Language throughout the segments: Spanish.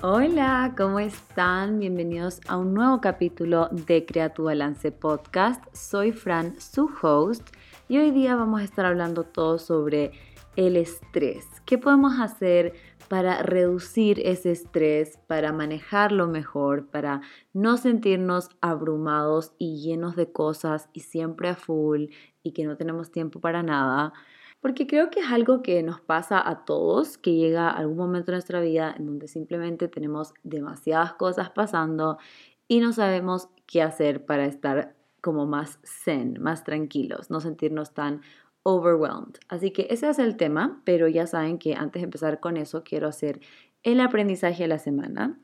Hola, ¿cómo están? Bienvenidos a un nuevo capítulo de Crea tu Balance Podcast. Soy Fran, su host, y hoy día vamos a estar hablando todo sobre el estrés. ¿Qué podemos hacer para reducir ese estrés, para manejarlo mejor, para no sentirnos abrumados y llenos de cosas y siempre a full y que no tenemos tiempo para nada? Porque creo que es algo que nos pasa a todos, que llega algún momento de nuestra vida en donde simplemente tenemos demasiadas cosas pasando y no sabemos qué hacer para estar como más zen, más tranquilos, no sentirnos tan overwhelmed. Así que ese es el tema, pero ya saben que antes de empezar con eso quiero hacer el aprendizaje de la semana.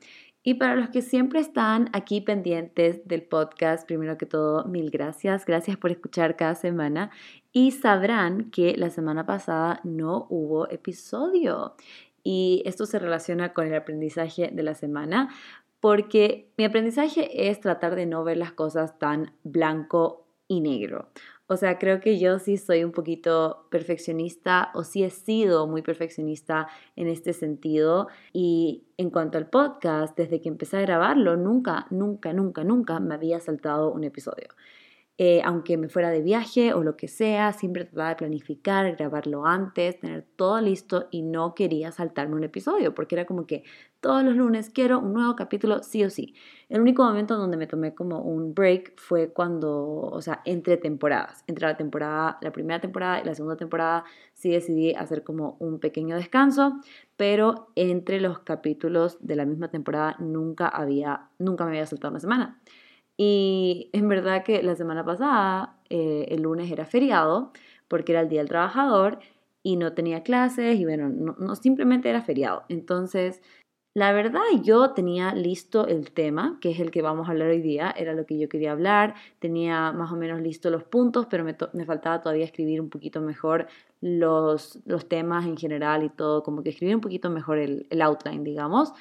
Y para los que siempre están aquí pendientes del podcast, primero que todo, mil gracias. Gracias por escuchar cada semana. Y sabrán que la semana pasada no hubo episodio. Y esto se relaciona con el aprendizaje de la semana, porque mi aprendizaje es tratar de no ver las cosas tan blanco y negro. O sea, creo que yo sí soy un poquito perfeccionista o sí he sido muy perfeccionista en este sentido. Y en cuanto al podcast, desde que empecé a grabarlo, nunca, nunca, nunca, nunca me había saltado un episodio. Eh, aunque me fuera de viaje o lo que sea, siempre trataba de planificar, grabarlo antes, tener todo listo y no quería saltarme un episodio porque era como que todos los lunes quiero un nuevo capítulo sí o sí. El único momento donde me tomé como un break fue cuando, o sea, entre temporadas, entre la temporada, la primera temporada y la segunda temporada, sí decidí hacer como un pequeño descanso, pero entre los capítulos de la misma temporada nunca había, nunca me había saltado una semana. Y en verdad que la semana pasada, eh, el lunes era feriado, porque era el Día del Trabajador y no tenía clases y bueno, no, simplemente era feriado. Entonces, la verdad yo tenía listo el tema, que es el que vamos a hablar hoy día, era lo que yo quería hablar, tenía más o menos listo los puntos, pero me, me faltaba todavía escribir un poquito mejor los, los, temas en general y todo, como que escribir un poquito mejor el, el outline, digamos.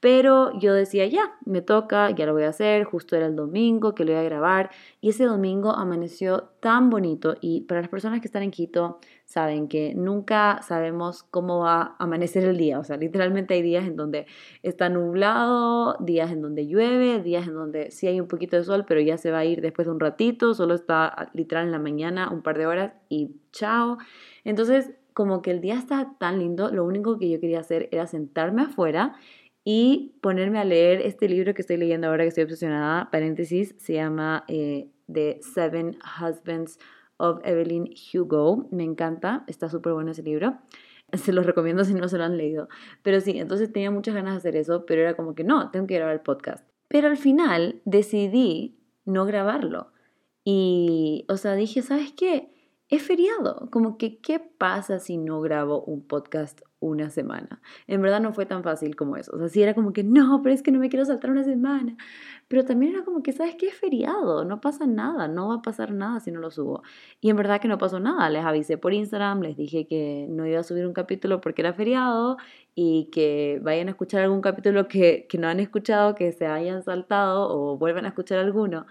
Pero yo decía, ya, me toca, ya lo voy a hacer, justo era el domingo que lo iba a grabar y ese domingo amaneció tan bonito y para las personas que están en Quito saben que nunca sabemos cómo va a amanecer el día, o sea, literalmente hay días en donde está nublado, días en donde llueve, días en donde sí hay un poquito de sol, pero ya se va a ir después de un ratito, solo está literal en la mañana un par de horas y chao. Entonces, como que el día está tan lindo, lo único que yo quería hacer era sentarme afuera y ponerme a leer este libro que estoy leyendo ahora, que estoy obsesionada, paréntesis, se llama eh, The Seven Husbands of Evelyn Hugo. Me encanta, está súper bueno ese libro. Se los recomiendo si no se lo han leído. Pero sí, entonces tenía muchas ganas de hacer eso, pero era como que no, tengo que grabar el podcast. Pero al final decidí no grabarlo. Y, o sea, dije, ¿sabes qué? Es feriado. Como que, ¿qué pasa si no grabo un podcast una semana. En verdad no fue tan fácil como eso. O sea, sí era como que, no, pero es que no me quiero saltar una semana. Pero también era como que, ¿sabes qué? Es feriado, no pasa nada, no va a pasar nada si no lo subo. Y en verdad que no pasó nada. Les avisé por Instagram, les dije que no iba a subir un capítulo porque era feriado y que vayan a escuchar algún capítulo que, que no han escuchado, que se hayan saltado o vuelvan a escuchar alguno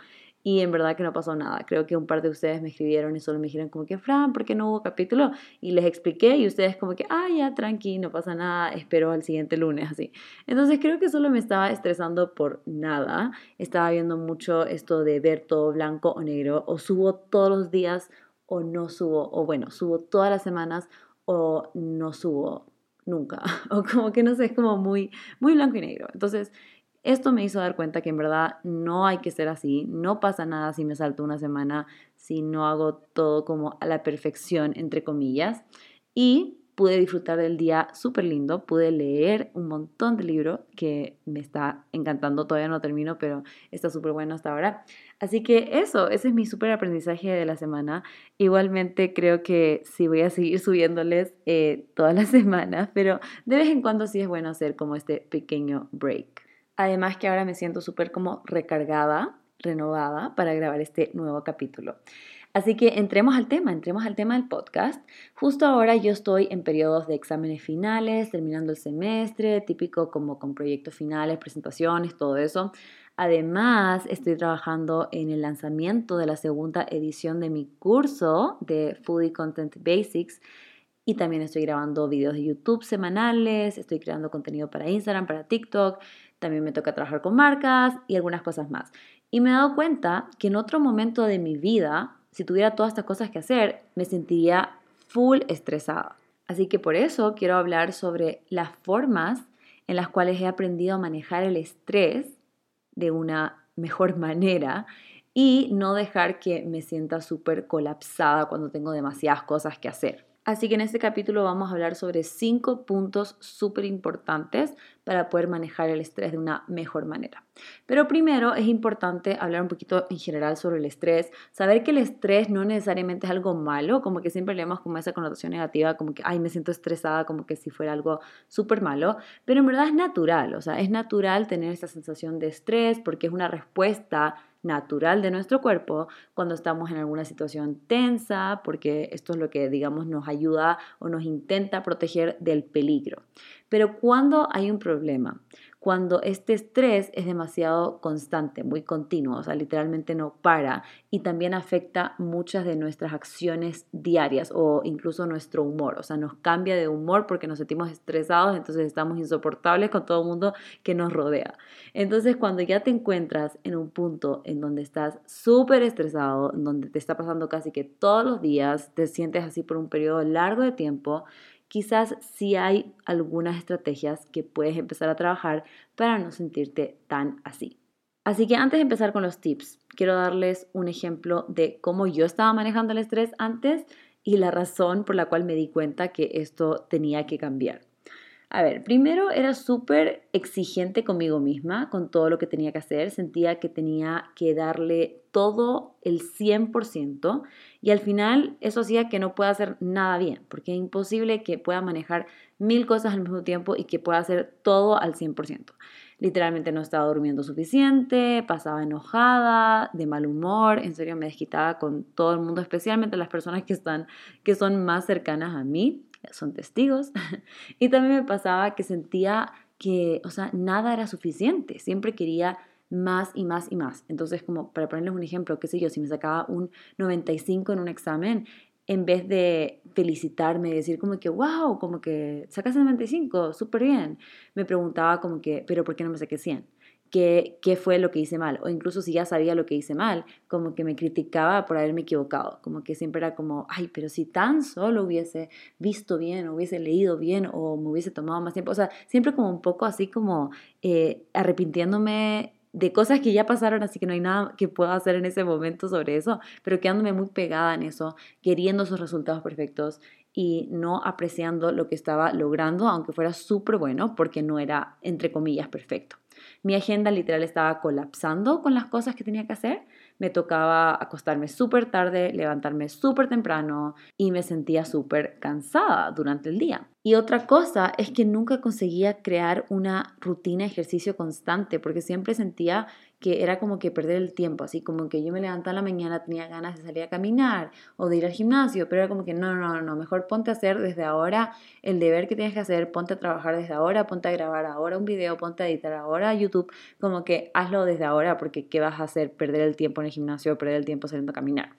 y en verdad que no pasó nada. Creo que un par de ustedes me escribieron y solo me dijeron como que, Fran, ¿por qué no hubo capítulo? Y les expliqué y ustedes como que, ah, ya, tranqui, no pasa nada, espero al siguiente lunes, así. Entonces creo que solo me estaba estresando por nada. Estaba viendo mucho esto de ver todo blanco o negro, o subo todos los días o no subo, o bueno, subo todas las semanas o no subo nunca. O como que no sé, es como muy, muy blanco y negro. Entonces esto me hizo dar cuenta que en verdad no hay que ser así, no pasa nada si me salto una semana, si no hago todo como a la perfección, entre comillas. Y pude disfrutar del día súper lindo, pude leer un montón de libros que me está encantando, todavía no termino, pero está súper bueno hasta ahora. Así que eso, ese es mi súper aprendizaje de la semana. Igualmente creo que sí voy a seguir subiéndoles eh, todas las semanas, pero de vez en cuando sí es bueno hacer como este pequeño break. Además que ahora me siento súper como recargada, renovada para grabar este nuevo capítulo. Así que entremos al tema, entremos al tema del podcast. Justo ahora yo estoy en periodos de exámenes finales, terminando el semestre, típico como con proyectos finales, presentaciones, todo eso. Además, estoy trabajando en el lanzamiento de la segunda edición de mi curso de Foodie Content Basics y también estoy grabando videos de YouTube semanales, estoy creando contenido para Instagram, para TikTok, también me toca trabajar con marcas y algunas cosas más. Y me he dado cuenta que en otro momento de mi vida, si tuviera todas estas cosas que hacer, me sentiría full estresada. Así que por eso quiero hablar sobre las formas en las cuales he aprendido a manejar el estrés de una mejor manera y no dejar que me sienta súper colapsada cuando tengo demasiadas cosas que hacer. Así que en este capítulo vamos a hablar sobre cinco puntos súper importantes para poder manejar el estrés de una mejor manera. Pero primero es importante hablar un poquito en general sobre el estrés, saber que el estrés no necesariamente es algo malo, como que siempre leemos como esa connotación negativa, como que, ay, me siento estresada, como que si fuera algo súper malo, pero en verdad es natural, o sea, es natural tener esa sensación de estrés porque es una respuesta natural de nuestro cuerpo cuando estamos en alguna situación tensa, porque esto es lo que, digamos, nos ayuda o nos intenta proteger del peligro. Pero cuando hay un problema, cuando este estrés es demasiado constante, muy continuo, o sea, literalmente no para y también afecta muchas de nuestras acciones diarias o incluso nuestro humor, o sea, nos cambia de humor porque nos sentimos estresados, entonces estamos insoportables con todo el mundo que nos rodea. Entonces, cuando ya te encuentras en un punto en donde estás súper estresado, en donde te está pasando casi que todos los días, te sientes así por un periodo largo de tiempo, quizás sí hay algunas estrategias que puedes empezar a trabajar para no sentirte tan así. Así que antes de empezar con los tips, quiero darles un ejemplo de cómo yo estaba manejando el estrés antes y la razón por la cual me di cuenta que esto tenía que cambiar. A ver, primero era súper exigente conmigo misma, con todo lo que tenía que hacer. Sentía que tenía que darle todo el 100% y al final eso hacía que no pueda hacer nada bien, porque es imposible que pueda manejar mil cosas al mismo tiempo y que pueda hacer todo al 100%. Literalmente no estaba durmiendo suficiente, pasaba enojada, de mal humor, en serio me desquitaba con todo el mundo, especialmente las personas que están que son más cercanas a mí son testigos. y también me pasaba que sentía que, o sea, nada era suficiente, siempre quería más y más y más. Entonces, como para ponerles un ejemplo, qué sé yo, si me sacaba un 95 en un examen, en vez de felicitarme y decir como que, wow, como que sacaste 95, súper bien, me preguntaba como que, pero ¿por qué no me saqué 100? Qué, qué fue lo que hice mal, o incluso si ya sabía lo que hice mal, como que me criticaba por haberme equivocado, como que siempre era como, ay, pero si tan solo hubiese visto bien, o hubiese leído bien, o me hubiese tomado más tiempo, o sea, siempre como un poco así como eh, arrepintiéndome de cosas que ya pasaron, así que no hay nada que pueda hacer en ese momento sobre eso, pero quedándome muy pegada en eso, queriendo esos resultados perfectos y no apreciando lo que estaba logrando, aunque fuera súper bueno, porque no era, entre comillas, perfecto. Mi agenda literal estaba colapsando con las cosas que tenía que hacer. Me tocaba acostarme súper tarde, levantarme súper temprano y me sentía súper cansada durante el día. Y otra cosa es que nunca conseguía crear una rutina de ejercicio constante porque siempre sentía que era como que perder el tiempo, así como que yo me levantaba la mañana, tenía ganas de salir a caminar o de ir al gimnasio, pero era como que no, no, no, mejor ponte a hacer desde ahora el deber que tienes que hacer, ponte a trabajar desde ahora, ponte a grabar ahora un video, ponte a editar ahora YouTube, como que hazlo desde ahora porque ¿qué vas a hacer? Perder el tiempo en el gimnasio, perder el tiempo saliendo a caminar.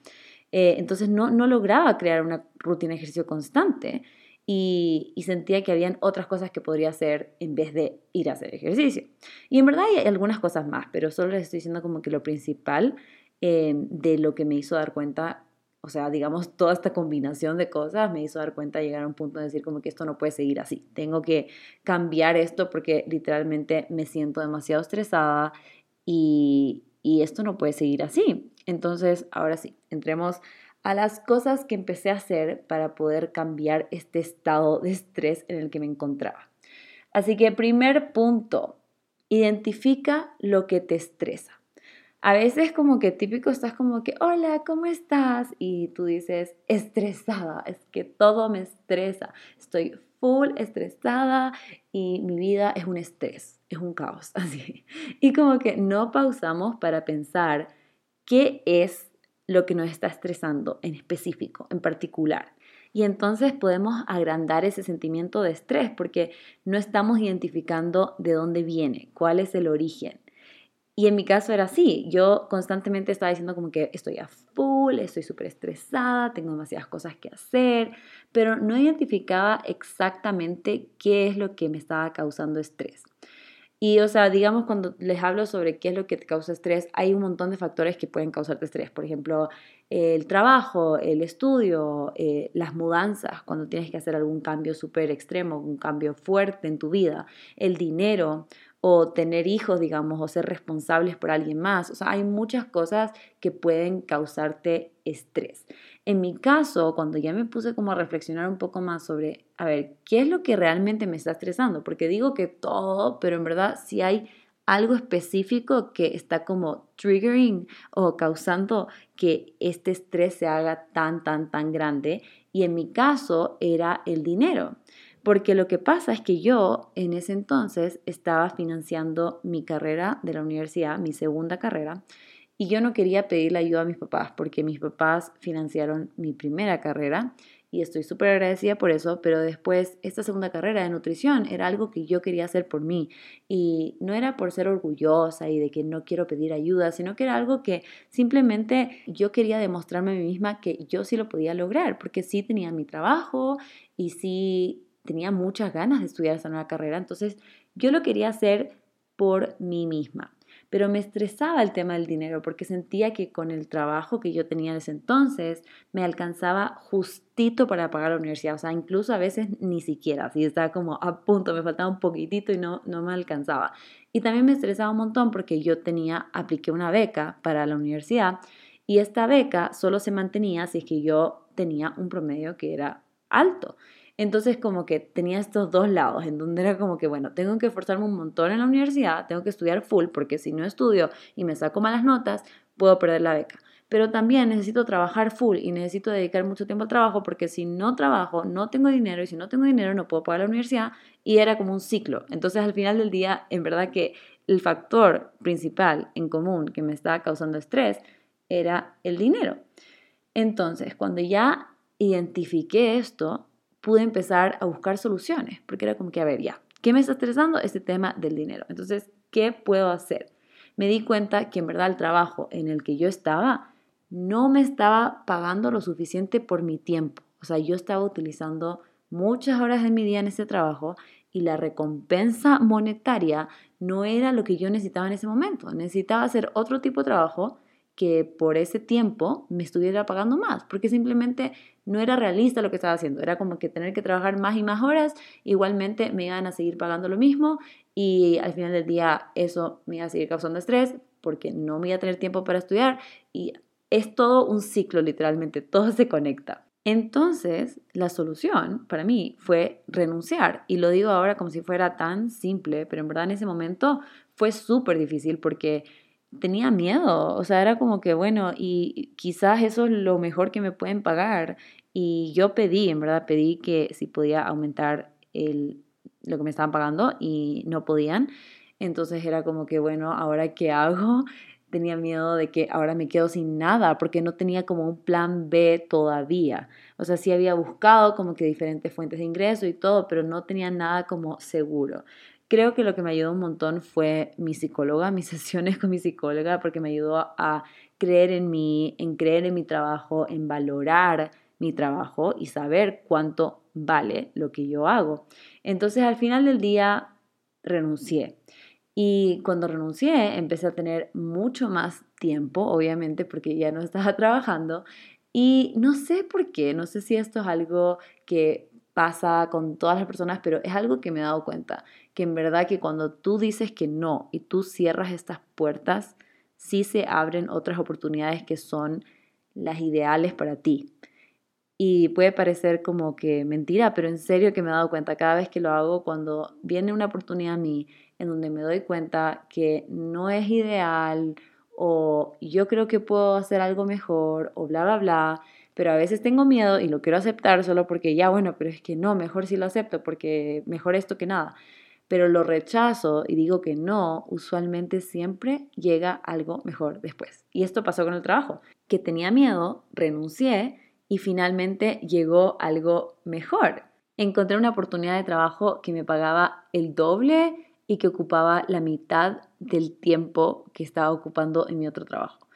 Eh, entonces no, no lograba crear una rutina de ejercicio constante y, sentía que habían otras cosas que podría hacer en vez de ir a hacer ejercicio. Y en verdad hay algunas cosas más, pero solo les estoy diciendo como que lo principal eh, de lo que me hizo dar cuenta, o sea, digamos, toda esta combinación de cosas me hizo dar cuenta, llegar a un punto de decir como que esto no puede seguir así, tengo que cambiar esto porque literalmente me siento demasiado estresada y, y esto no puede seguir así. Entonces, ahora sí, entremos a las cosas que empecé a hacer para poder cambiar este estado de estrés en el que me encontraba. Así que primer punto, identifica lo que te estresa. A veces como que típico estás como que, hola, ¿cómo estás? Y tú dices, estresada, es que todo me estresa, estoy full estresada y mi vida es un estrés, es un caos, así. Y como que no pausamos para pensar qué es lo que nos está estresando en específico, en particular. Y entonces podemos agrandar ese sentimiento de estrés porque no estamos identificando de dónde viene, cuál es el origen. Y en mi caso era así, yo constantemente estaba diciendo como que estoy a full estoy súper estresada, tengo demasiadas cosas que hacer, pero no identificaba exactamente qué es lo que me estaba causando estrés. Y, o sea, digamos, cuando les hablo sobre qué es lo que te causa estrés, hay un montón de factores que pueden causarte estrés. Por ejemplo, el trabajo, el estudio, eh, las mudanzas, cuando tienes que hacer algún cambio súper extremo, un cambio fuerte en tu vida, el dinero o tener hijos, digamos, o ser responsables por alguien más. O sea, hay muchas cosas que pueden causarte estrés. En mi caso, cuando ya me puse como a reflexionar un poco más sobre, a ver, ¿qué es lo que realmente me está estresando? Porque digo que todo, pero en verdad si hay algo específico que está como triggering o causando que este estrés se haga tan, tan, tan grande. Y en mi caso era el dinero. Porque lo que pasa es que yo en ese entonces estaba financiando mi carrera de la universidad, mi segunda carrera, y yo no quería pedirle ayuda a mis papás porque mis papás financiaron mi primera carrera y estoy súper agradecida por eso, pero después esta segunda carrera de nutrición era algo que yo quería hacer por mí y no era por ser orgullosa y de que no quiero pedir ayuda, sino que era algo que simplemente yo quería demostrarme a mí misma que yo sí lo podía lograr, porque sí tenía mi trabajo y sí tenía muchas ganas de estudiar esa nueva carrera, entonces yo lo quería hacer por mí misma. Pero me estresaba el tema del dinero porque sentía que con el trabajo que yo tenía en ese entonces me alcanzaba justito para pagar la universidad. O sea, incluso a veces ni siquiera, así estaba como a punto, me faltaba un poquitito y no, no me alcanzaba. Y también me estresaba un montón porque yo tenía, apliqué una beca para la universidad y esta beca solo se mantenía si es que yo tenía un promedio que era alto. Entonces como que tenía estos dos lados, en donde era como que, bueno, tengo que esforzarme un montón en la universidad, tengo que estudiar full, porque si no estudio y me saco malas notas, puedo perder la beca. Pero también necesito trabajar full y necesito dedicar mucho tiempo al trabajo, porque si no trabajo, no tengo dinero, y si no tengo dinero, no puedo pagar la universidad, y era como un ciclo. Entonces al final del día, en verdad que el factor principal en común que me estaba causando estrés era el dinero. Entonces, cuando ya identifiqué esto, pude empezar a buscar soluciones, porque era como que, a ver, ya, ¿qué me está estresando? Este tema del dinero. Entonces, ¿qué puedo hacer? Me di cuenta que en verdad el trabajo en el que yo estaba no me estaba pagando lo suficiente por mi tiempo. O sea, yo estaba utilizando muchas horas de mi día en ese trabajo y la recompensa monetaria no era lo que yo necesitaba en ese momento. Necesitaba hacer otro tipo de trabajo que por ese tiempo me estuviera pagando más, porque simplemente no era realista lo que estaba haciendo, era como que tener que trabajar más y más horas, igualmente me iban a seguir pagando lo mismo y al final del día eso me iba a seguir causando estrés porque no me iba a tener tiempo para estudiar y es todo un ciclo literalmente, todo se conecta. Entonces, la solución para mí fue renunciar. Y lo digo ahora como si fuera tan simple, pero en verdad en ese momento fue súper difícil porque tenía miedo, o sea, era como que, bueno, y quizás eso es lo mejor que me pueden pagar. Y yo pedí, en verdad, pedí que si podía aumentar el, lo que me estaban pagando y no podían. Entonces era como que, bueno, ahora qué hago? Tenía miedo de que ahora me quedo sin nada porque no tenía como un plan B todavía. O sea, sí había buscado como que diferentes fuentes de ingreso y todo, pero no tenía nada como seguro. Creo que lo que me ayudó un montón fue mi psicóloga, mis sesiones con mi psicóloga, porque me ayudó a creer en mí, en creer en mi trabajo, en valorar mi trabajo y saber cuánto vale lo que yo hago. Entonces al final del día renuncié. Y cuando renuncié empecé a tener mucho más tiempo, obviamente porque ya no estaba trabajando. Y no sé por qué, no sé si esto es algo que pasa con todas las personas, pero es algo que me he dado cuenta, que en verdad que cuando tú dices que no y tú cierras estas puertas, sí se abren otras oportunidades que son las ideales para ti. Y puede parecer como que mentira, pero en serio que me he dado cuenta cada vez que lo hago, cuando viene una oportunidad a mí en donde me doy cuenta que no es ideal o yo creo que puedo hacer algo mejor o bla, bla, bla, pero a veces tengo miedo y lo quiero aceptar solo porque ya, bueno, pero es que no, mejor si lo acepto porque mejor esto que nada. Pero lo rechazo y digo que no, usualmente siempre llega algo mejor después. Y esto pasó con el trabajo, que tenía miedo, renuncié y finalmente llegó algo mejor. Encontré una oportunidad de trabajo que me pagaba el doble y que ocupaba la mitad del tiempo que estaba ocupando en mi otro trabajo.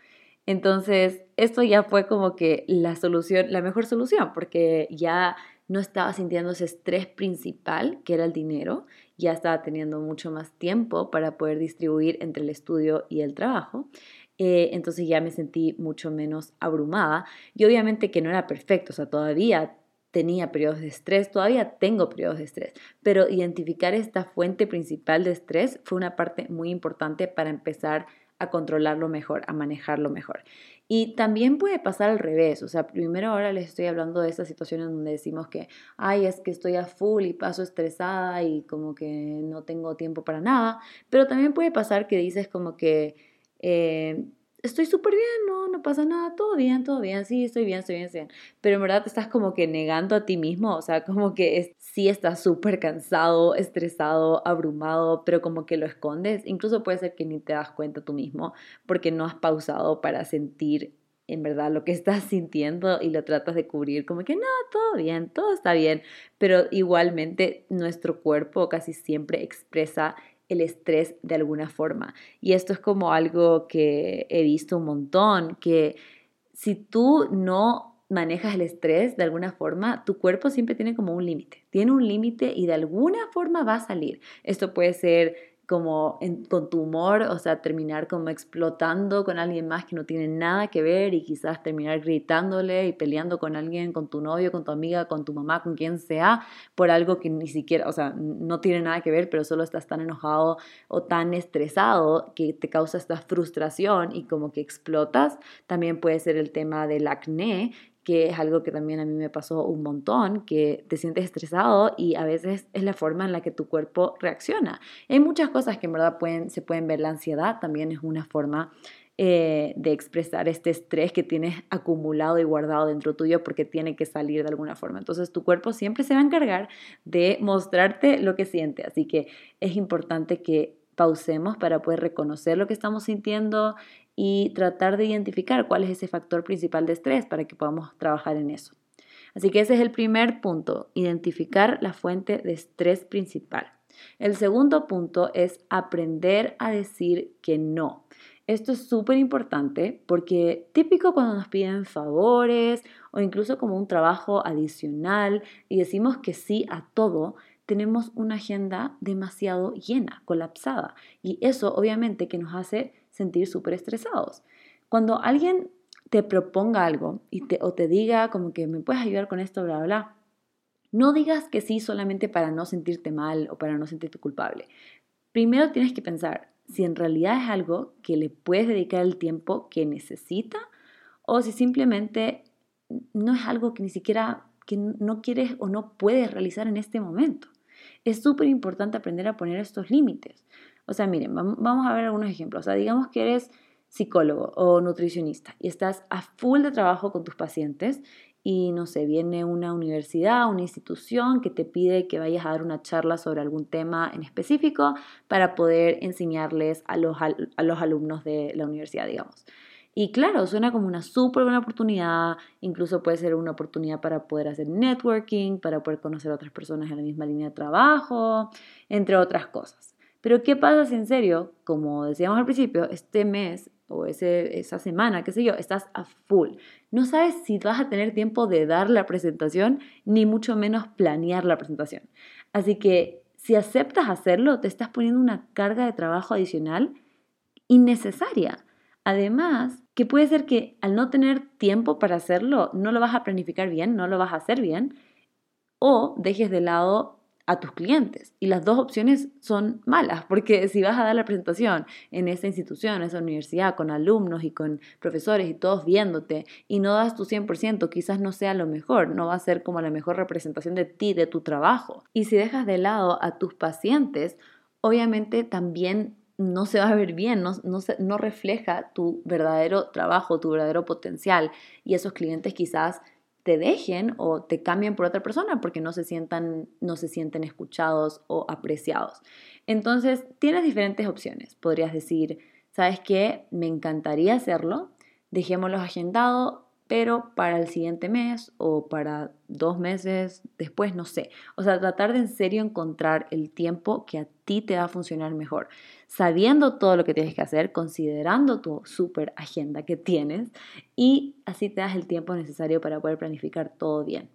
Entonces, esto ya fue como que la solución, la mejor solución, porque ya no estaba sintiendo ese estrés principal, que era el dinero, ya estaba teniendo mucho más tiempo para poder distribuir entre el estudio y el trabajo. Eh, entonces ya me sentí mucho menos abrumada y obviamente que no era perfecto, o sea, todavía tenía periodos de estrés, todavía tengo periodos de estrés, pero identificar esta fuente principal de estrés fue una parte muy importante para empezar controlarlo mejor, a manejarlo mejor. Y también puede pasar al revés, o sea, primero ahora les estoy hablando de estas situaciones donde decimos que, ay, es que estoy a full y paso estresada y como que no tengo tiempo para nada, pero también puede pasar que dices como que... Eh, estoy súper bien, no, no pasa nada, todo bien, todo bien, sí, estoy bien, estoy bien, estoy bien. Pero en verdad estás como que negando a ti mismo, o sea, como que es, sí estás súper cansado, estresado, abrumado, pero como que lo escondes. Incluso puede ser que ni te das cuenta tú mismo porque no has pausado para sentir en verdad lo que estás sintiendo y lo tratas de cubrir como que no, todo bien, todo está bien, pero igualmente nuestro cuerpo casi siempre expresa el estrés de alguna forma. Y esto es como algo que he visto un montón, que si tú no manejas el estrés de alguna forma, tu cuerpo siempre tiene como un límite, tiene un límite y de alguna forma va a salir. Esto puede ser como con tu humor, o sea, terminar como explotando con alguien más que no tiene nada que ver y quizás terminar gritándole y peleando con alguien, con tu novio, con tu amiga, con tu mamá, con quien sea, por algo que ni siquiera, o sea, no tiene nada que ver, pero solo estás tan enojado o tan estresado que te causa esta frustración y como que explotas. También puede ser el tema del acné, que es algo que también a mí me pasó un montón, que te sientes estresado y a veces es la forma en la que tu cuerpo reacciona. Hay muchas cosas que en verdad se pueden ver. La ansiedad también es una forma eh, de expresar este estrés que tienes acumulado y guardado dentro tuyo porque tiene que salir de alguna forma. Entonces tu cuerpo siempre se va a encargar de mostrarte lo que siente. Así que es importante que pausemos para poder reconocer lo que estamos sintiendo y tratar de identificar cuál es ese factor principal de estrés para que podamos trabajar en eso. Así que ese es el primer punto, identificar la fuente de estrés principal. El segundo punto es aprender a decir que no. Esto es súper importante porque típico cuando nos piden favores o incluso como un trabajo adicional y decimos que sí a todo, tenemos una agenda demasiado llena, colapsada. Y eso obviamente que nos hace sentir súper estresados. Cuando alguien te proponga algo y te, o te diga como que me puedes ayudar con esto, bla, bla, bla, no digas que sí solamente para no sentirte mal o para no sentirte culpable. Primero tienes que pensar si en realidad es algo que le puedes dedicar el tiempo que necesita o si simplemente no es algo que ni siquiera que no quieres o no puedes realizar en este momento. Es súper importante aprender a poner estos límites. O sea, miren, vamos a ver algunos ejemplos. O sea, digamos que eres psicólogo o nutricionista y estás a full de trabajo con tus pacientes y no sé, viene una universidad, una institución que te pide que vayas a dar una charla sobre algún tema en específico para poder enseñarles a los, a los alumnos de la universidad, digamos. Y claro, suena como una súper buena oportunidad, incluso puede ser una oportunidad para poder hacer networking, para poder conocer a otras personas en la misma línea de trabajo, entre otras cosas. Pero ¿qué pasa si en serio, como decíamos al principio, este mes o ese, esa semana, qué sé yo, estás a full? No sabes si vas a tener tiempo de dar la presentación, ni mucho menos planear la presentación. Así que si aceptas hacerlo, te estás poniendo una carga de trabajo adicional innecesaria. Además, que puede ser que al no tener tiempo para hacerlo, no lo vas a planificar bien, no lo vas a hacer bien, o dejes de lado a tus clientes. Y las dos opciones son malas, porque si vas a dar la presentación en esa institución, en esa universidad, con alumnos y con profesores y todos viéndote, y no das tu 100%, quizás no sea lo mejor, no va a ser como la mejor representación de ti, de tu trabajo. Y si dejas de lado a tus pacientes, obviamente también no se va a ver bien, no, no, refleja tu verdadero trabajo, tu verdadero potencial. Y esos clientes quizás te dejen o te cambien por otra persona porque no se sientan, no se sienten escuchados o apreciados. Entonces, tienes diferentes opciones. Podrías decir, ¿sabes qué? Me encantaría hacerlo, dejémoslo agendado, pero para el siguiente mes o para dos meses después, no sé. O sea, tratar de en serio encontrar el tiempo que a ti te va a funcionar mejor, sabiendo todo lo que tienes que hacer, considerando tu super agenda que tienes y así te das el tiempo necesario para poder planificar todo bien.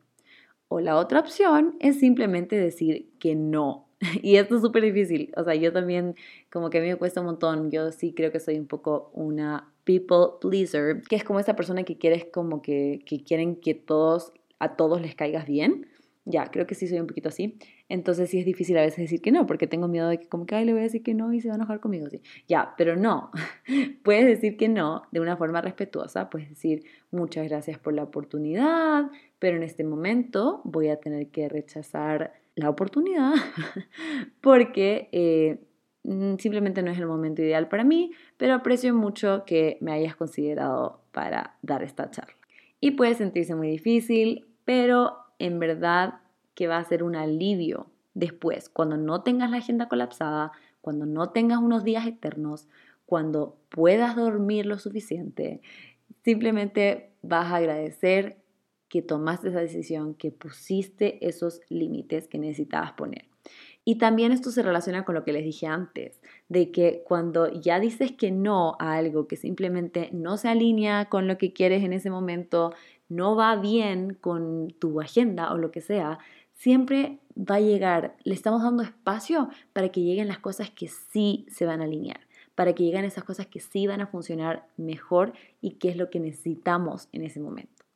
O la otra opción es simplemente decir que no. Y esto es súper difícil. O sea, yo también, como que a mí me cuesta un montón. Yo sí creo que soy un poco una people pleaser, que es como esa persona que quieres como que, que quieren que todos, a todos les caigas bien. Ya, creo que sí soy un poquito así. Entonces sí es difícil a veces decir que no, porque tengo miedo de que como que, ay, le voy a decir que no y se va a enojar conmigo. Sí. Ya, pero no. Puedes decir que no de una forma respetuosa. Puedes decir, muchas gracias por la oportunidad, pero en este momento voy a tener que rechazar la oportunidad porque eh, mm, simplemente no es el momento ideal para mí, pero aprecio mucho que me hayas considerado para dar esta charla. Y puede sentirse muy difícil, pero en verdad que va a ser un alivio después, cuando no tengas la agenda colapsada, cuando no tengas unos días eternos, cuando puedas dormir lo suficiente, simplemente vas a agradecer que tomaste esa decisión, que pusiste esos límites que necesitabas poner. Y también esto se relaciona con lo que les dije antes, de que cuando ya dices que no a algo que simplemente no se alinea con lo que quieres en ese momento, no va bien con tu agenda o lo que sea, siempre va a llegar, le estamos dando espacio para que lleguen las cosas que sí se van a alinear, para que lleguen esas cosas que sí van a funcionar mejor y que es lo que necesitamos en ese momento.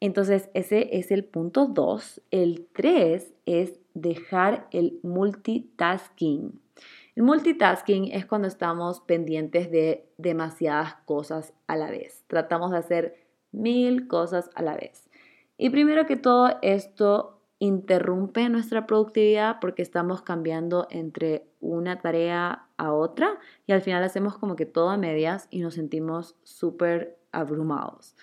Entonces, ese es el punto 2. El 3 es dejar el multitasking. El multitasking es cuando estamos pendientes de demasiadas cosas a la vez. Tratamos de hacer mil cosas a la vez. Y primero que todo, esto interrumpe nuestra productividad porque estamos cambiando entre una tarea a otra y al final hacemos como que todo a medias y nos sentimos súper abrumados.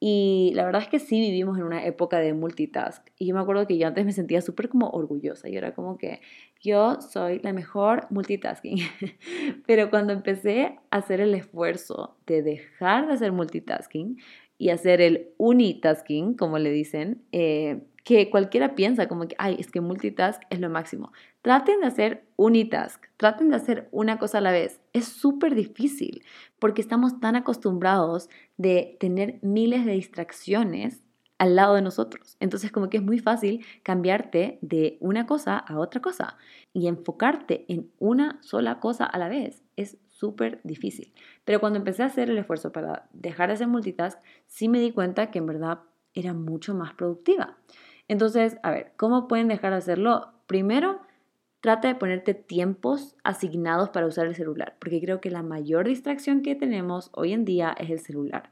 Y la verdad es que sí vivimos en una época de multitask. Y yo me acuerdo que yo antes me sentía súper como orgullosa. Yo era como que yo soy la mejor multitasking. Pero cuando empecé a hacer el esfuerzo de dejar de hacer multitasking y hacer el unitasking, como le dicen, eh, que cualquiera piensa como que, ay, es que multitask es lo máximo. Traten de hacer unitask, traten de hacer una cosa a la vez. Es súper difícil porque estamos tan acostumbrados de tener miles de distracciones al lado de nosotros. Entonces como que es muy fácil cambiarte de una cosa a otra cosa y enfocarte en una sola cosa a la vez. Es súper difícil. Pero cuando empecé a hacer el esfuerzo para dejar de hacer multitask, sí me di cuenta que en verdad era mucho más productiva. Entonces, a ver, ¿cómo pueden dejar de hacerlo? Primero, trata de ponerte tiempos asignados para usar el celular, porque creo que la mayor distracción que tenemos hoy en día es el celular.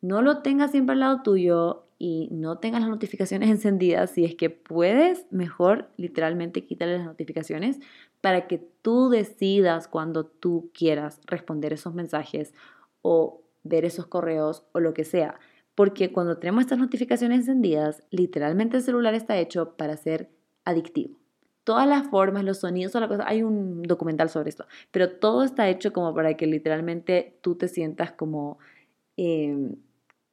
No lo tengas siempre al lado tuyo y no tengas las notificaciones encendidas. Si es que puedes, mejor literalmente quítale las notificaciones para que tú decidas cuando tú quieras responder esos mensajes o ver esos correos o lo que sea. Porque cuando tenemos estas notificaciones encendidas, literalmente el celular está hecho para ser adictivo. Todas las formas, los sonidos, toda la cosa, hay un documental sobre esto, pero todo está hecho como para que literalmente tú te sientas como em,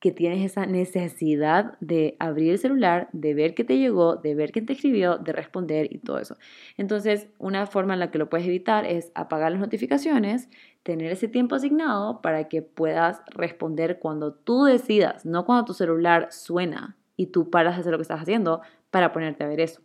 que tienes esa necesidad de abrir el celular, de ver qué te llegó, de ver quién te escribió, de responder y todo eso. Entonces, una forma en la que lo puedes evitar es apagar las notificaciones, tener ese tiempo asignado para que puedas responder cuando tú decidas, no cuando tu celular suena y tú paras de hacer lo que estás haciendo para ponerte a ver eso.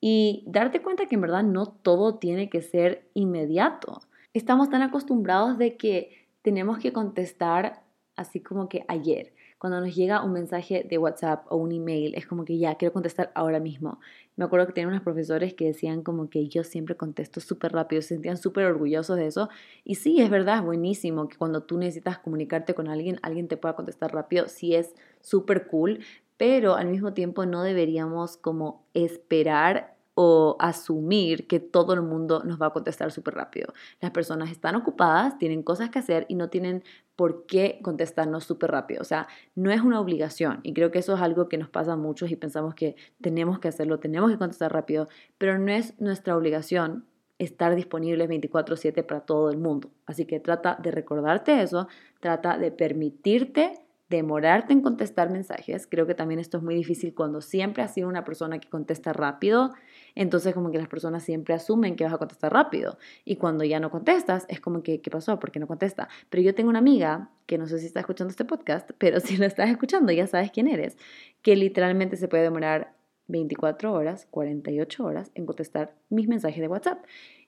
Y darte cuenta que en verdad no todo tiene que ser inmediato. Estamos tan acostumbrados de que tenemos que contestar así como que ayer. Cuando nos llega un mensaje de WhatsApp o un email, es como que ya, quiero contestar ahora mismo. Me acuerdo que tenía unos profesores que decían como que yo siempre contesto súper rápido, se sentían súper orgullosos de eso. Y sí, es verdad, es buenísimo que cuando tú necesitas comunicarte con alguien, alguien te pueda contestar rápido, sí es súper cool, pero al mismo tiempo no deberíamos como esperar o asumir que todo el mundo nos va a contestar súper rápido. Las personas están ocupadas, tienen cosas que hacer y no tienen por qué contestarnos súper rápido. O sea, no es una obligación y creo que eso es algo que nos pasa a muchos y pensamos que tenemos que hacerlo, tenemos que contestar rápido, pero no es nuestra obligación estar disponibles 24/7 para todo el mundo. Así que trata de recordarte eso, trata de permitirte demorarte en contestar mensajes. Creo que también esto es muy difícil cuando siempre has sido una persona que contesta rápido. Entonces como que las personas siempre asumen que vas a contestar rápido. Y cuando ya no contestas, es como que, ¿qué pasó? ¿Por qué no contesta? Pero yo tengo una amiga, que no sé si está escuchando este podcast, pero si lo estás escuchando ya sabes quién eres, que literalmente se puede demorar 24 horas, 48 horas en contestar mis mensajes de WhatsApp.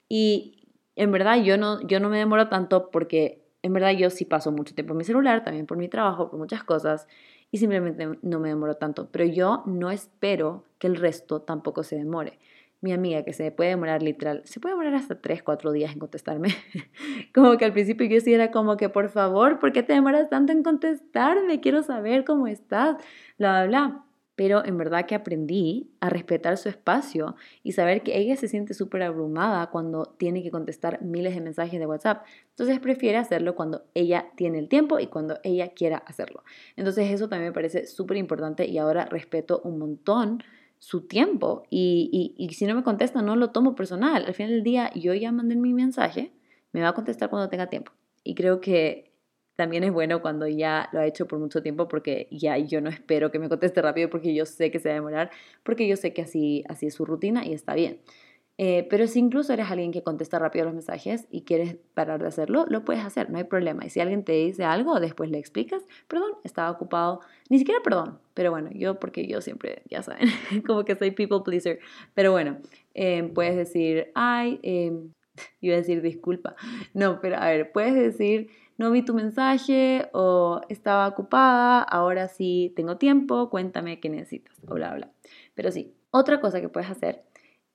Y en verdad yo no, yo no me demoro tanto porque en verdad yo sí paso mucho tiempo en mi celular, también por mi trabajo, por muchas cosas, y simplemente no me demoro tanto. Pero yo no espero que el resto tampoco se demore. Mi amiga, que se puede demorar literal, se puede demorar hasta 3, 4 días en contestarme. como que al principio yo sí era como que, por favor, ¿por qué te demoras tanto en contestarme? Quiero saber cómo estás, bla, bla, bla pero en verdad que aprendí a respetar su espacio y saber que ella se siente súper abrumada cuando tiene que contestar miles de mensajes de WhatsApp. Entonces prefiere hacerlo cuando ella tiene el tiempo y cuando ella quiera hacerlo. Entonces eso también me parece súper importante y ahora respeto un montón su tiempo y, y, y si no me contesta no lo tomo personal. Al final del día yo ya mandé mi mensaje, me va a contestar cuando tenga tiempo. Y creo que también es bueno cuando ya lo ha hecho por mucho tiempo porque ya yo no espero que me conteste rápido porque yo sé que se va a demorar, porque yo sé que así, así es su rutina y está bien. Eh, pero si incluso eres alguien que contesta rápido los mensajes y quieres parar de hacerlo, lo puedes hacer, no hay problema. Y si alguien te dice algo, después le explicas, perdón, estaba ocupado, ni siquiera perdón, pero bueno, yo porque yo siempre, ya saben, como que soy people pleaser, pero bueno, eh, puedes decir, ay, eh, iba a decir disculpa, no, pero a ver, puedes decir no vi tu mensaje o estaba ocupada, ahora sí tengo tiempo, cuéntame qué necesitas bla, bla. Pero sí, otra cosa que puedes hacer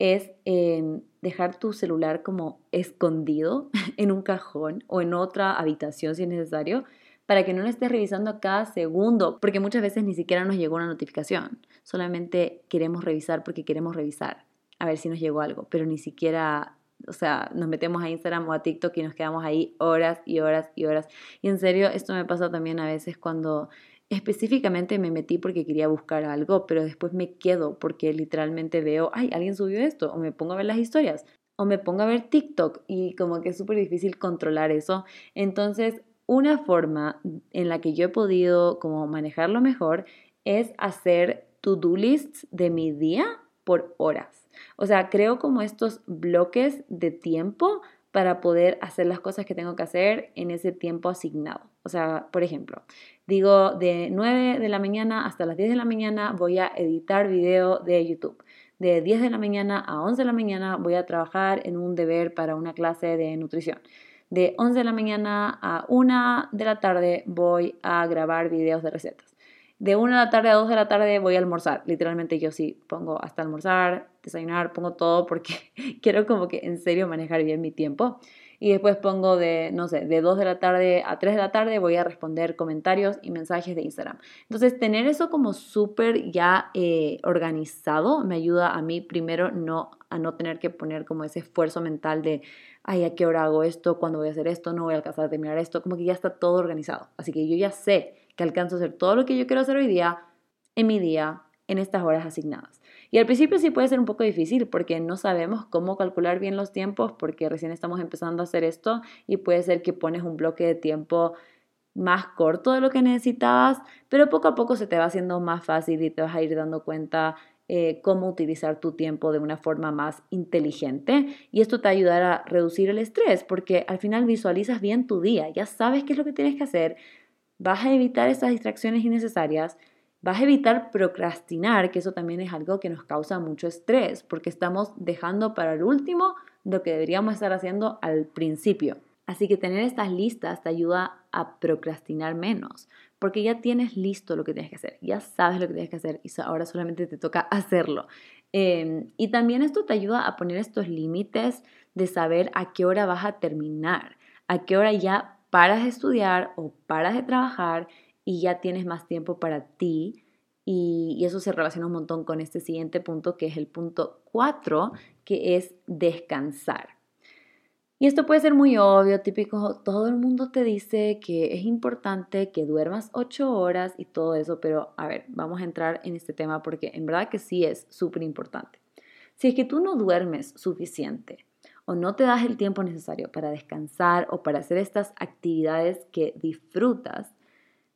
es em, dejar tu celular como escondido en un cajón o en otra habitación si es necesario para que no lo estés revisando cada segundo, porque muchas veces ni siquiera nos llegó una notificación, solamente queremos revisar porque queremos revisar, a ver si nos llegó algo, pero ni siquiera o sea, nos metemos a Instagram o a TikTok y nos quedamos ahí horas y horas y horas. Y en serio, esto me pasa también a veces cuando específicamente me metí porque quería buscar algo, pero después me quedo porque literalmente veo, ay, alguien subió esto, o me pongo a ver las historias, o me pongo a ver TikTok y como que es súper difícil controlar eso. Entonces, una forma en la que yo he podido como manejarlo mejor es hacer to-do lists de mi día por horas. O sea, creo como estos bloques de tiempo para poder hacer las cosas que tengo que hacer en ese tiempo asignado. O sea, por ejemplo, digo de 9 de la mañana hasta las 10 de la mañana voy a editar video de YouTube. De 10 de la mañana a 11 de la mañana voy a trabajar en un deber para una clase de nutrición. De 11 de la mañana a 1 de la tarde voy a grabar videos de recetas de 1 de la tarde a 2 de la tarde voy a almorzar. Literalmente yo sí pongo hasta almorzar, desayunar, pongo todo porque quiero como que en serio manejar bien mi tiempo. Y después pongo de, no sé, de 2 de la tarde a 3 de la tarde voy a responder comentarios y mensajes de Instagram. Entonces, tener eso como súper ya eh, organizado me ayuda a mí primero no, a no tener que poner como ese esfuerzo mental de, ay, ¿a qué hora hago esto? ¿Cuándo voy a hacer esto? ¿No voy a alcanzar a terminar esto? Como que ya está todo organizado. Así que yo ya sé que alcanzo a hacer todo lo que yo quiero hacer hoy día, en mi día, en estas horas asignadas. Y al principio sí puede ser un poco difícil porque no sabemos cómo calcular bien los tiempos porque recién estamos empezando a hacer esto y puede ser que pones un bloque de tiempo más corto de lo que necesitabas, pero poco a poco se te va haciendo más fácil y te vas a ir dando cuenta eh, cómo utilizar tu tiempo de una forma más inteligente y esto te ayudará a reducir el estrés porque al final visualizas bien tu día, ya sabes qué es lo que tienes que hacer, vas a evitar esas distracciones innecesarias, vas a evitar procrastinar, que eso también es algo que nos causa mucho estrés, porque estamos dejando para el último lo que deberíamos estar haciendo al principio. Así que tener estas listas te ayuda a procrastinar menos, porque ya tienes listo lo que tienes que hacer, ya sabes lo que tienes que hacer y ahora solamente te toca hacerlo. Em, y también esto te ayuda a poner estos límites de saber a qué hora vas a terminar, a qué hora ya paras de estudiar o paras de trabajar y ya tienes más tiempo para ti. Y, eso se relaciona un montón con este siguiente punto, que es el punto 4, que es descansar. Y esto puede ser muy obvio, típico, todo el mundo te dice que es importante que duermas 8 horas y todo eso, pero a ver, vamos a entrar en este tema porque en verdad que sí es súper importante. Si es que tú no duermes suficiente, o no te das el tiempo necesario para descansar o para hacer estas actividades que disfrutas,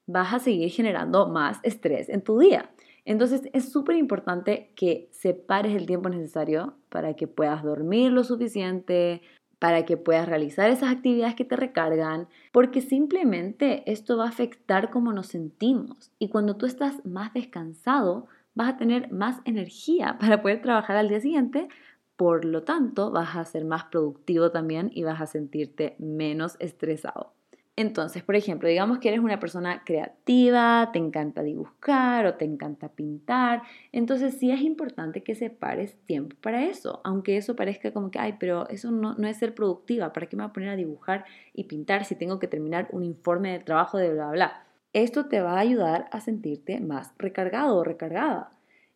vas a seguir generando más estrés en tu día. Entonces es súper importante que separes el tiempo necesario para que puedas dormir lo suficiente, para que puedas realizar esas actividades que te recargan, porque simplemente esto va a afectar cómo nos sentimos. Y cuando tú estás más descansado, vas a tener más energía para poder trabajar al día siguiente, por lo tanto vas a ser más productivo también y vas a sentirte menos estresado. Entonces, por ejemplo, digamos que eres una persona creativa, te encanta dibujar o te encanta pintar, entonces sí es importante que separes tiempo para eso, aunque eso parezca como que, ay, pero eso no, no es ser productiva, ¿para qué me voy a poner a dibujar y pintar si tengo que terminar un informe de trabajo de bla, bla? Esto te va a ayudar a sentirte más recargado o recargada.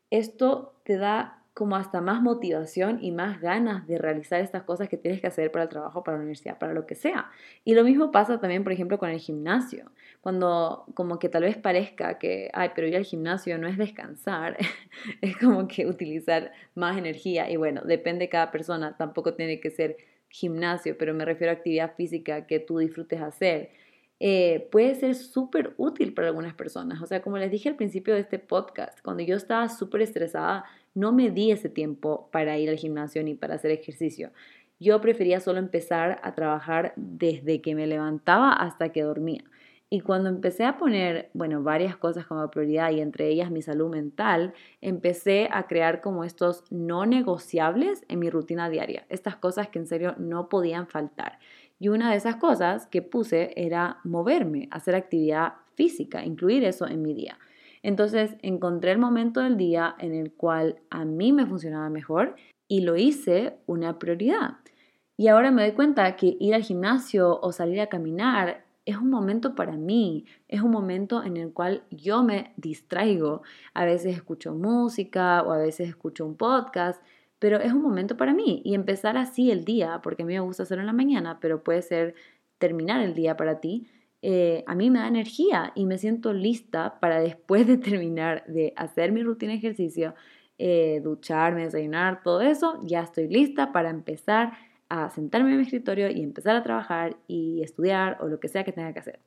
Esto te da como hasta más motivación y más ganas de realizar estas cosas que tienes que hacer para el trabajo, para la universidad, para lo que sea. Y lo mismo pasa también, por ejemplo, con el gimnasio. Cuando como que tal vez parezca que, ay, pero ir al gimnasio no es descansar, es como que utilizar más energía. Y bueno, depende de cada persona, tampoco tiene que ser gimnasio, pero me refiero a actividad física que tú disfrutes hacer. Eh, puede ser súper útil para algunas personas. O sea, como les dije al principio de este podcast, cuando yo estaba súper estresada, no me di ese tiempo para ir al gimnasio ni para hacer ejercicio. Yo prefería solo empezar a trabajar desde que me levantaba hasta que dormía. Y cuando empecé a poner, bueno, varias cosas como prioridad y entre ellas mi salud mental, empecé a crear como estos no negociables en mi rutina diaria, estas cosas que en serio no podían faltar. Y una de esas cosas que puse era moverme, hacer actividad física, incluir eso en mi día. Entonces encontré el momento del día en el cual a mí me funcionaba mejor y lo hice una prioridad. Y ahora me doy cuenta que ir al gimnasio o salir a caminar es un momento para mí, es un momento en el cual yo me distraigo. A veces escucho música o a veces escucho un podcast, pero es un momento para mí y empezar así el día, porque a mí me gusta hacerlo en la mañana, pero puede ser terminar el día para ti, eh, a mí me da energía y me siento lista para después de terminar de hacer mi rutina de ejercicio, eh, ducharme, desayunar, todo eso, ya estoy lista para empezar a sentarme en mi escritorio y empezar a trabajar y estudiar o lo que sea que tenga que hacer.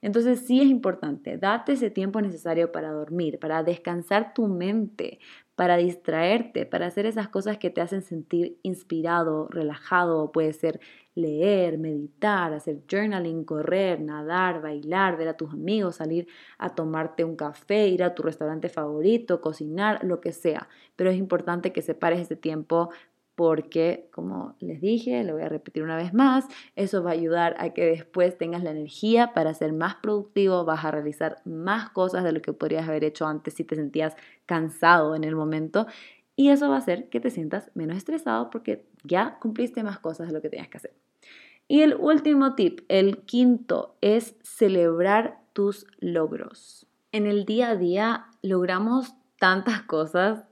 Entonces sí es importante, date ese tiempo necesario para dormir, para descansar tu mente, para distraerte, para hacer esas cosas que te hacen sentir inspirado, relajado, puede ser leer, meditar, hacer journaling, correr, nadar, bailar, ver a tus amigos, salir a tomarte un café, ir a tu restaurante favorito, cocinar, lo que sea. Pero es importante que separes ese tiempo porque, como les dije, lo voy a repetir una vez más, eso va a ayudar a que después tengas la energía para ser más productivo, vas a realizar más cosas de lo que podrías haber hecho antes si te sentías cansado en el momento y eso va a hacer que te sientas menos estresado porque ya cumpliste más cosas de lo que tenías que hacer. Y el último tip, el quinto, es celebrar tus logros. En el día a día logramos tantas cosas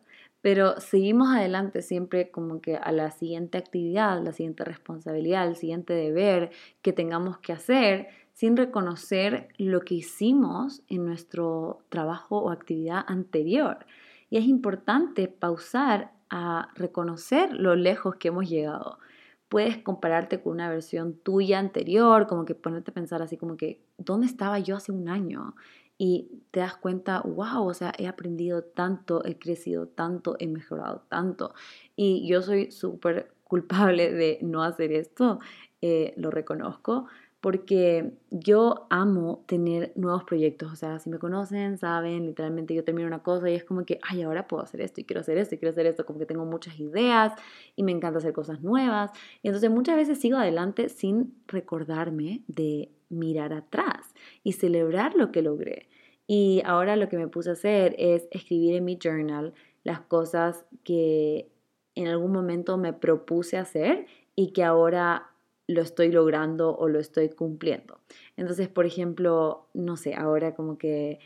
pero seguimos adelante siempre como que a la siguiente actividad, la siguiente responsabilidad, el siguiente deber que tengamos que hacer sin reconocer lo que hicimos en nuestro trabajo o actividad anterior. Y es importante pausar a reconocer lo lejos que hemos llegado. Puedes compararte con una versión tuya anterior, como que ponerte a pensar así como que, ¿dónde estaba yo hace un año? y te das cuenta, wow, o sea, he aprendido tanto, he crecido tanto, he mejorado tanto. Y yo soy súper culpable de no hacer esto, eh, lo reconozco, porque yo amo tener nuevos proyectos. O sea, si me conocen, saben, literalmente yo termino una cosa y es como que, ay, ahora puedo hacer esto y quiero hacer esto y quiero hacer esto, como que tengo muchas ideas y me encanta hacer cosas nuevas. Y entonces muchas veces sigo adelante sin recordarme de mirar atrás y celebrar lo que logré. Y ahora lo que me puse a hacer es escribir en mi journal las cosas que en algún momento me propuse hacer y que ahora lo estoy logrando o lo estoy cumpliendo. Entonces, por ejemplo, no sé, ahora como que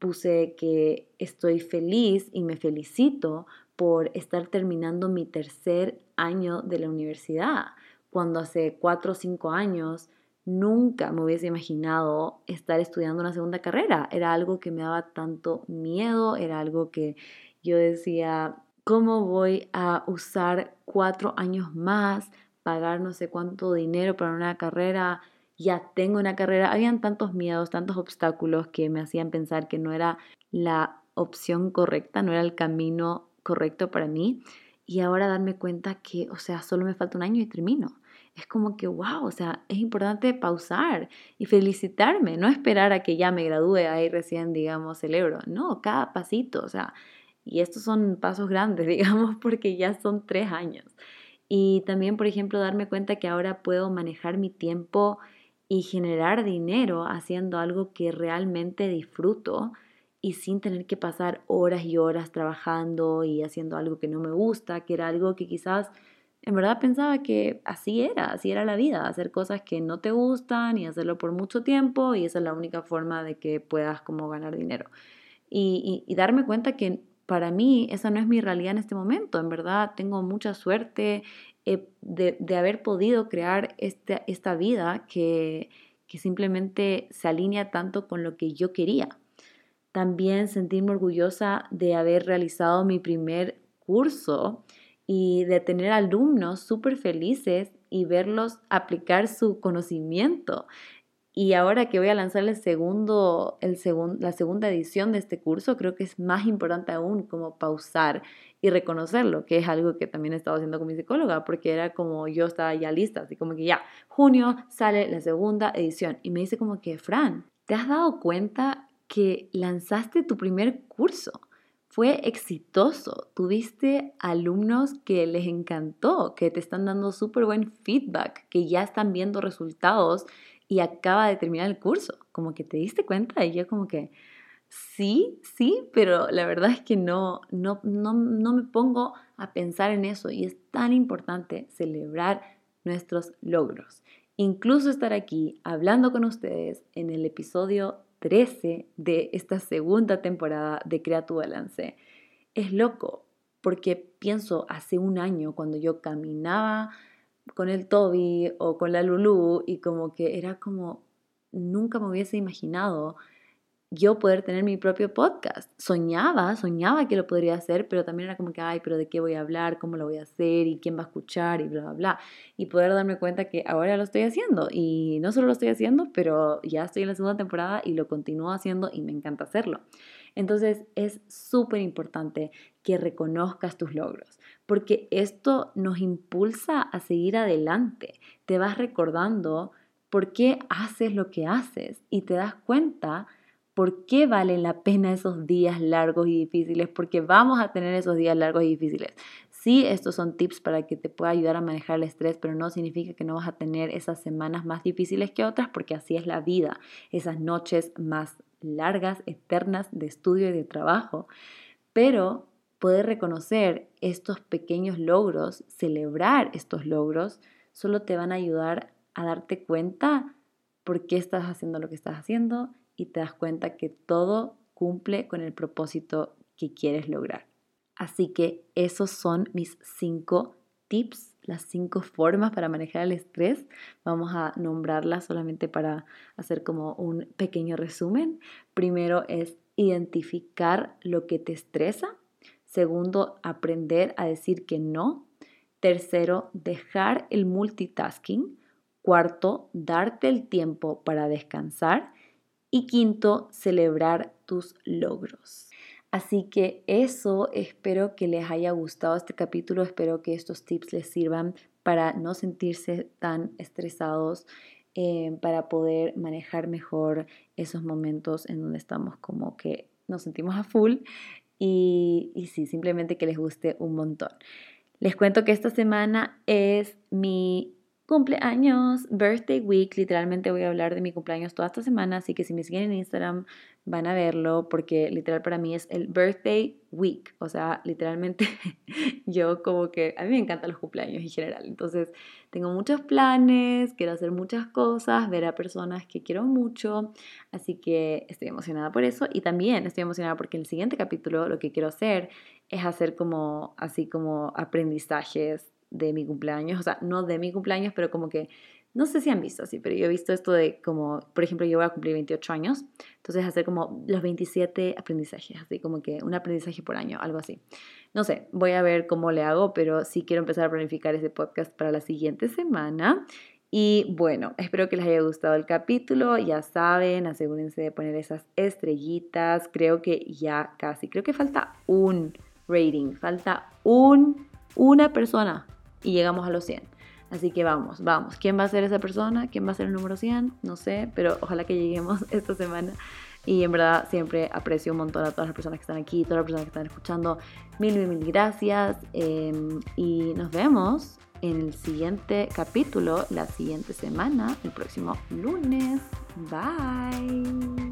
puse que estoy feliz y me felicito por estar terminando mi tercer año de la universidad, cuando hace cuatro o cinco años Nunca me hubiese imaginado estar estudiando una segunda carrera. Era algo que me daba tanto miedo, era algo que yo decía, ¿cómo voy a usar cuatro años más, pagar no sé cuánto dinero para una carrera? ya tengo una carrera, habían tantos miedos, tantos obstáculos que me hacían pensar que no era la opción correcta, no era el camino correcto para mí. Y ahora darme cuenta que, o sea, solo me falta un año y termino. Es como que, wow, o sea, es importante pausar y felicitarme, no esperar a que ya me gradúe ahí recién, digamos, celebro. No, cada pasito, o sea, y estos son pasos grandes, digamos, porque ya son tres años. Y también, por ejemplo, darme cuenta que ahora puedo manejar mi tiempo y generar dinero haciendo algo que realmente disfruto y sin tener que pasar horas y horas trabajando y haciendo algo que no me gusta, que era algo que quizás en verdad pensaba que así era, así era la vida, hacer cosas que no te gustan y hacerlo por mucho tiempo y esa es la única forma de que puedas como ganar dinero. Y, y darme cuenta que para mí esa no es mi realidad en este momento. En verdad tengo mucha suerte eh, de, haber podido crear esta vida que, que simplemente se alinea tanto con lo que yo quería. También sentirme orgullosa de haber realizado mi primer curso y de tener alumnos súper felices y verlos aplicar su conocimiento. Y ahora que voy a lanzar el segundo, el la segunda edición de este curso, creo que es más importante aún como pausar y reconocerlo, que es algo que también he estado haciendo con mi psicóloga, porque era como yo estaba ya lista, así como que ya, junio sale la segunda edición. Y me dice como que, Fran, ¿te has dado cuenta que lanzaste tu primer curso? Fue exitoso, tuviste alumnos que les encantó, que te están dando súper buen feedback, que ya están viendo resultados y acaba de terminar el curso. Como que te diste cuenta y yo como que, sí, sí, pero la verdad es que no, no, no, no me pongo a pensar en eso y es tan importante celebrar nuestros logros. Incluso estar aquí hablando con ustedes en el episodio 13 de esta segunda temporada de Crea tu Balance es loco, porque pienso hace un año cuando yo caminaba con el Toby o con la Lulu y como que era como nunca me hubiese imaginado yo poder tener mi propio podcast. Soñaba, soñaba que lo podría hacer, pero también era como que, ay, pero ¿de qué voy a hablar? ¿Cómo lo voy a hacer? ¿Y quién va a escuchar? Y bla, bla, bla. Y poder darme cuenta que ahora lo estoy haciendo. Y no solo lo estoy haciendo, pero ya estoy en la segunda temporada y lo continúo haciendo y me encanta hacerlo. Entonces es súper importante que reconozcas tus logros, porque esto nos impulsa a seguir adelante. Te vas recordando por qué haces lo que haces y te das cuenta por qué valen la pena esos días largos y difíciles, porque vamos a tener esos días largos y difíciles. Sí, estos son tips para que te pueda ayudar a manejar el estrés, pero no significa que no vas a tener esas semanas más difíciles que otras, porque así es la vida, esas noches más largas, eternas de estudio y de trabajo. Pero poder reconocer estos pequeños logros, celebrar estos logros, solo te van a ayudar a darte cuenta por qué estás haciendo lo que estás haciendo y te das cuenta que todo cumple con el propósito que quieres lograr. Así que esos son mis cinco tips, las cinco formas para manejar el estrés. Vamos a nombrarlas solamente para hacer como un pequeño resumen. Primero es identificar lo que te estresa. Segundo, aprender a decir que no. Tercero, dejar el multitasking. Cuarto, darte el tiempo para descansar. Y quinto, celebrar tus logros. Así que eso espero que les haya gustado este capítulo, espero que estos tips les sirvan para no sentirse tan estresados, eh, para poder manejar mejor esos momentos en donde estamos como que nos sentimos a full y, sí, simplemente que les guste un montón. Les cuento que esta semana es mi cumpleaños, birthday week, literalmente voy a hablar de mi cumpleaños toda esta semana, así que si me siguen en Instagram van a verlo porque literal para mí es el birthday week, o sea, literalmente yo como que a mí me encantan los cumpleaños en general, entonces tengo muchos planes, quiero hacer muchas cosas, ver a personas que quiero mucho, así que estoy emocionada por eso y también estoy emocionada porque en el siguiente capítulo lo que quiero hacer es hacer como así como aprendizajes de mi cumpleaños, o sea, no de mi cumpleaños, pero como que, no sé si han visto así, pero yo he visto esto de como, por ejemplo, yo voy a cumplir 28 años, entonces hacer como los 27 aprendizajes, así como que un aprendizaje por año, algo así. No sé, voy a ver cómo le hago, pero sí quiero empezar a planificar ese podcast para la siguiente semana. Y bueno, espero que les haya gustado el capítulo. Ya saben, asegúrense de poner esas estrellitas. Creo que ya casi, creo que falta un rating, falta un, una persona y llegamos a los 100. Así que vamos, vamos. ¿Quién va a ser esa persona? ¿Quién va a ser el número 100? No sé, pero ojalá que lleguemos esta semana. Y en verdad siempre aprecio un montón a todas las personas que están aquí, todas las personas que están escuchando. Mil, mil, mil gracias. Em, y nos vemos en el siguiente capítulo, la siguiente semana, el próximo lunes. Bye.